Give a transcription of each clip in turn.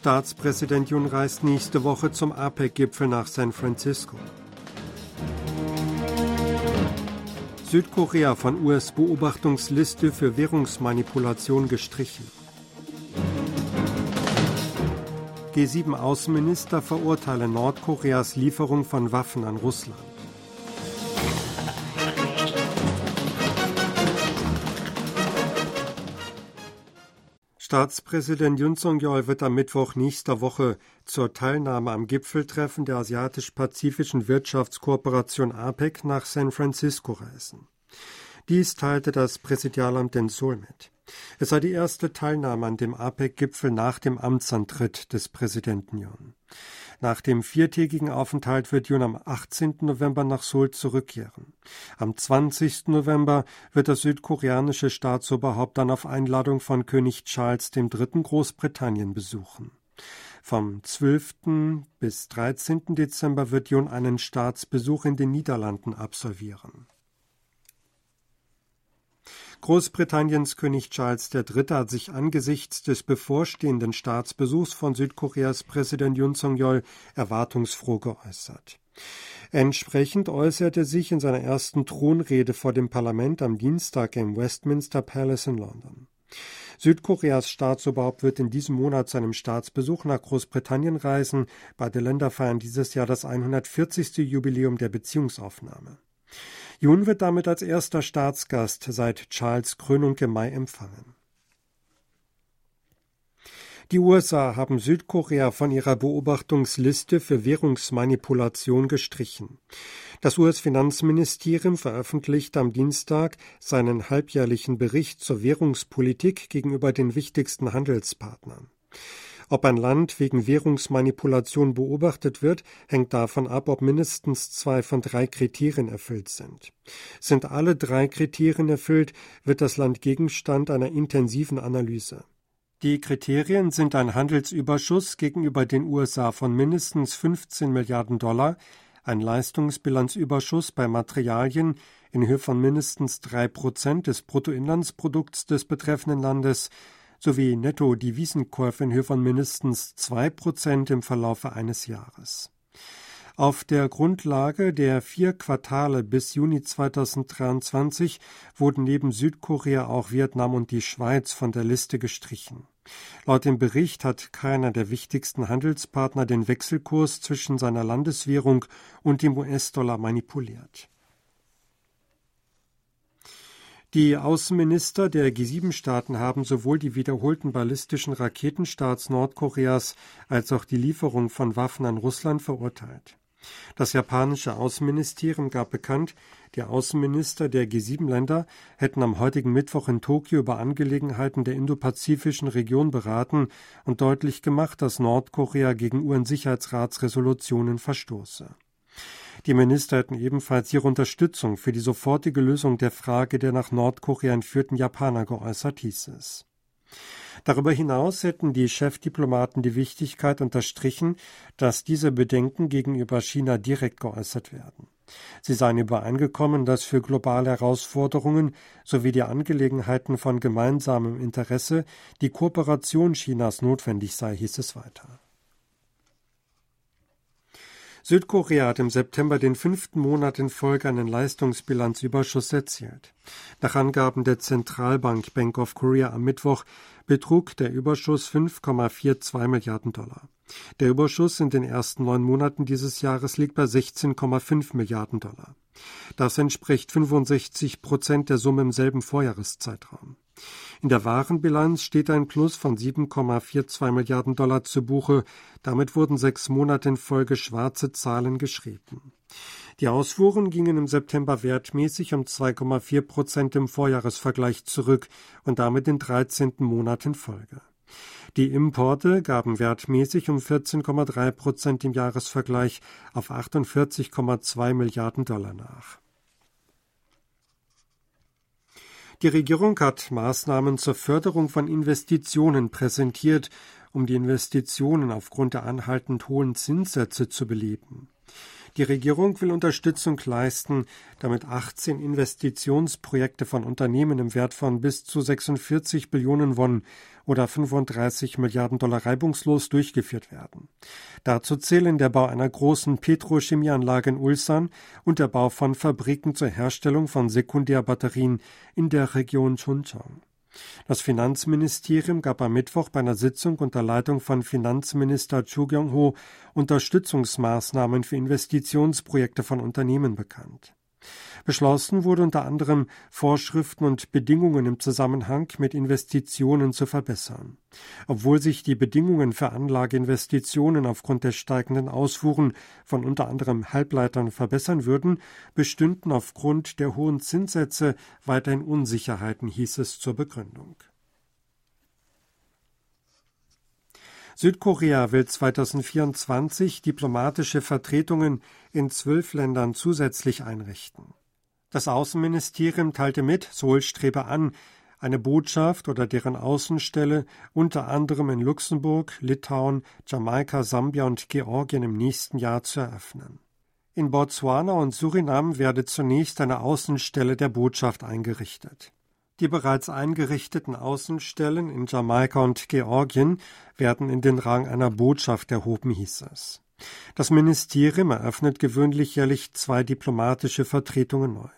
Staatspräsident Jun reist nächste Woche zum APEC-Gipfel nach San Francisco. Südkorea von US-Beobachtungsliste für Währungsmanipulation gestrichen. G7-Außenminister verurteilen Nordkoreas Lieferung von Waffen an Russland. Staatspräsident Yun Song-yeol wird am Mittwoch nächster Woche zur Teilnahme am Gipfeltreffen der Asiatisch-Pazifischen Wirtschaftskooperation APEC nach San Francisco reisen. Dies teilte das Präsidialamt in Seoul mit. Es sei die erste Teilnahme an dem APEC-Gipfel nach dem Amtsantritt des Präsidenten Yun. Nach dem viertägigen Aufenthalt wird Jun am 18. November nach Seoul zurückkehren. Am 20. November wird das südkoreanische Staatsoberhaupt dann auf Einladung von König Charles III. Großbritannien besuchen. Vom 12. bis 13. Dezember wird Jun einen Staatsbesuch in den Niederlanden absolvieren. Großbritanniens König Charles III. hat sich angesichts des bevorstehenden Staatsbesuchs von Südkoreas Präsident Yoon Song-yeol erwartungsfroh geäußert. Entsprechend äußerte sich in seiner ersten Thronrede vor dem Parlament am Dienstag im Westminster Palace in London. Südkoreas Staatsoberhaupt wird in diesem Monat zu einem Staatsbesuch nach Großbritannien reisen. Beide Länder feiern dieses Jahr das 140. Jubiläum der Beziehungsaufnahme. Jun wird damit als erster Staatsgast seit Charles Krönung im Mai empfangen. Die USA haben Südkorea von ihrer Beobachtungsliste für Währungsmanipulation gestrichen. Das US-Finanzministerium veröffentlicht am Dienstag seinen halbjährlichen Bericht zur Währungspolitik gegenüber den wichtigsten Handelspartnern. Ob ein Land wegen Währungsmanipulation beobachtet wird, hängt davon ab, ob mindestens zwei von drei Kriterien erfüllt sind. Sind alle drei Kriterien erfüllt, wird das Land Gegenstand einer intensiven Analyse. Die Kriterien sind ein Handelsüberschuss gegenüber den USA von mindestens 15 Milliarden Dollar, ein Leistungsbilanzüberschuss bei Materialien in Höhe von mindestens drei Prozent des Bruttoinlandsprodukts des betreffenden Landes sowie Netto-Devisenkäufe in Höhe von mindestens zwei Prozent im Verlaufe eines Jahres. Auf der Grundlage der vier Quartale bis Juni 2023 wurden neben Südkorea auch Vietnam und die Schweiz von der Liste gestrichen. Laut dem Bericht hat keiner der wichtigsten Handelspartner den Wechselkurs zwischen seiner Landeswährung und dem US-Dollar manipuliert. Die Außenminister der G7-Staaten haben sowohl die wiederholten ballistischen Raketenstarts Nordkoreas als auch die Lieferung von Waffen an Russland verurteilt. Das japanische Außenministerium gab bekannt, die Außenminister der G7-Länder hätten am heutigen Mittwoch in Tokio über Angelegenheiten der indopazifischen Region beraten und deutlich gemacht, dass Nordkorea gegen UN-Sicherheitsratsresolutionen verstoße. Die Minister hätten ebenfalls ihre Unterstützung für die sofortige Lösung der Frage der nach Nordkorea entführten Japaner geäußert, hieß es. Darüber hinaus hätten die Chefdiplomaten die Wichtigkeit unterstrichen, dass diese Bedenken gegenüber China direkt geäußert werden. Sie seien übereingekommen, dass für globale Herausforderungen sowie die Angelegenheiten von gemeinsamem Interesse die Kooperation Chinas notwendig sei, hieß es weiter. Südkorea hat im September den fünften Monat in Folge einen Leistungsbilanzüberschuss erzielt. Nach Angaben der Zentralbank Bank of Korea am Mittwoch betrug der Überschuss 5,42 Milliarden Dollar. Der Überschuss in den ersten neun Monaten dieses Jahres liegt bei 16,5 Milliarden Dollar. Das entspricht 65 Prozent der Summe im selben Vorjahreszeitraum. In der Warenbilanz steht ein Plus von 7,42 Milliarden Dollar zu Buche. Damit wurden sechs Monate in Folge schwarze Zahlen geschrieben. Die Ausfuhren gingen im September wertmäßig um 2,4 Prozent im Vorjahresvergleich zurück und damit den 13. Monat in Folge. Die Importe gaben wertmäßig um 14,3 Prozent im Jahresvergleich auf 48,2 Milliarden Dollar nach. Die Regierung hat Maßnahmen zur Förderung von Investitionen präsentiert, um die Investitionen aufgrund der anhaltend hohen Zinssätze zu beleben. Die Regierung will Unterstützung leisten, damit 18 Investitionsprojekte von Unternehmen im Wert von bis zu 46 Billionen Won oder 35 Milliarden Dollar reibungslos durchgeführt werden. Dazu zählen der Bau einer großen Petrochemieanlage in Ulsan und der Bau von Fabriken zur Herstellung von Sekundärbatterien in der Region Chuncheon. Das Finanzministerium gab am Mittwoch bei einer Sitzung unter Leitung von Finanzminister Chu Kyung-ho Unterstützungsmaßnahmen für Investitionsprojekte von Unternehmen bekannt. Beschlossen wurde unter anderem, Vorschriften und Bedingungen im Zusammenhang mit Investitionen zu verbessern. Obwohl sich die Bedingungen für Anlageinvestitionen aufgrund der steigenden Ausfuhren von unter anderem Halbleitern verbessern würden, bestünden aufgrund der hohen Zinssätze weiterhin Unsicherheiten, hieß es zur Begründung. Südkorea will 2024 diplomatische Vertretungen in zwölf Ländern zusätzlich einrichten. Das Außenministerium teilte mit, Seoul strebe an, eine Botschaft oder deren Außenstelle unter anderem in Luxemburg, Litauen, Jamaika, Sambia und Georgien im nächsten Jahr zu eröffnen. In Botswana und Surinam werde zunächst eine Außenstelle der Botschaft eingerichtet. Die bereits eingerichteten Außenstellen in Jamaika und Georgien werden in den Rang einer Botschaft erhoben, hieß es. Das Ministerium eröffnet gewöhnlich jährlich zwei diplomatische Vertretungen neu.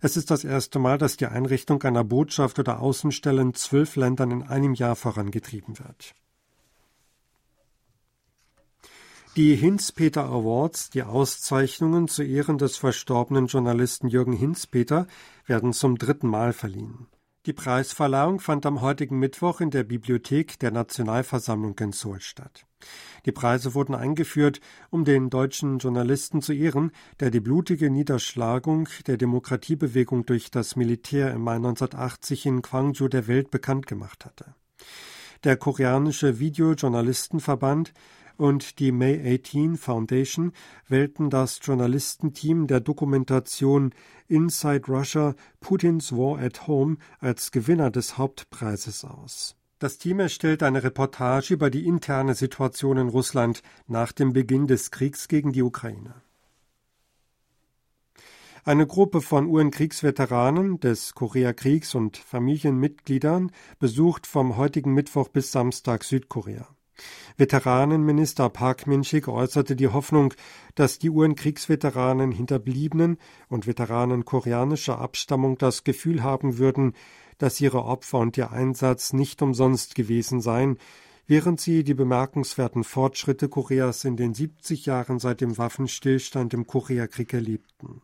Es ist das erste Mal, dass die Einrichtung einer Botschaft oder Außenstelle in zwölf Ländern in einem Jahr vorangetrieben wird. Die Hinz-Peter Awards, die Auszeichnungen zu Ehren des verstorbenen Journalisten Jürgen Hinz-Peter, werden zum dritten Mal verliehen. Die Preisverleihung fand am heutigen Mittwoch in der Bibliothek der Nationalversammlung in Seoul statt. Die Preise wurden eingeführt, um den deutschen Journalisten zu ehren, der die blutige Niederschlagung der Demokratiebewegung durch das Militär im Mai 1980 in Gwangju der Welt bekannt gemacht hatte. Der koreanische Videojournalistenverband und die May 18 Foundation wählten das Journalistenteam der Dokumentation Inside Russia Putins War at Home als Gewinner des Hauptpreises aus. Das Team erstellt eine Reportage über die interne Situation in Russland nach dem Beginn des Kriegs gegen die Ukraine. Eine Gruppe von UN-Kriegsveteranen des Koreakriegs und Familienmitgliedern besucht vom heutigen Mittwoch bis Samstag Südkorea. Veteranenminister Park Min-sik äußerte die Hoffnung, dass die UN-Kriegsveteranen Hinterbliebenen und Veteranen koreanischer Abstammung das Gefühl haben würden, dass ihre Opfer und ihr Einsatz nicht umsonst gewesen seien, während sie die bemerkenswerten Fortschritte Koreas in den 70 Jahren seit dem Waffenstillstand im Koreakrieg erlebten.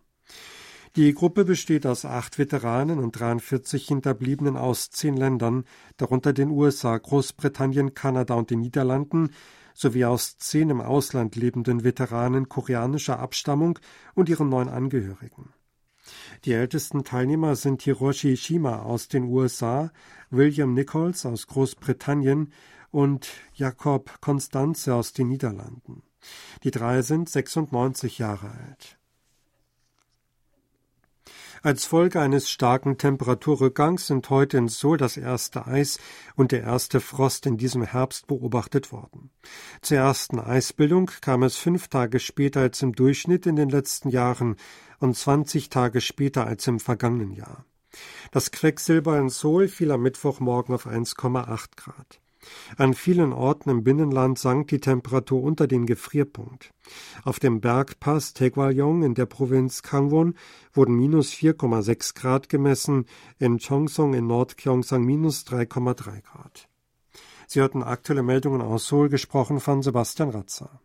Die Gruppe besteht aus acht Veteranen und 43 Hinterbliebenen aus zehn Ländern, darunter den USA, Großbritannien, Kanada und den Niederlanden, sowie aus zehn im Ausland lebenden Veteranen koreanischer Abstammung und ihren neun Angehörigen. Die ältesten Teilnehmer sind Hiroshi Shima aus den USA, William Nichols aus Großbritannien und Jakob Constanze aus den Niederlanden. Die drei sind 96 Jahre alt. Als Folge eines starken Temperaturrückgangs sind heute in Seoul das erste Eis und der erste Frost in diesem Herbst beobachtet worden. Zur ersten Eisbildung kam es fünf Tage später als im Durchschnitt in den letzten Jahren und 20 Tage später als im vergangenen Jahr. Das Quecksilber in Seoul fiel am Mittwochmorgen auf 1,8 Grad. An vielen Orten im Binnenland sank die Temperatur unter den Gefrierpunkt. Auf dem Bergpass Taegwalyong in der Provinz Kangwon wurden minus 4,6 Grad gemessen, in Chongsong in Nordpyongsang minus 3,3 Grad. Sie hörten aktuelle Meldungen aus Seoul, gesprochen von Sebastian Ratzer.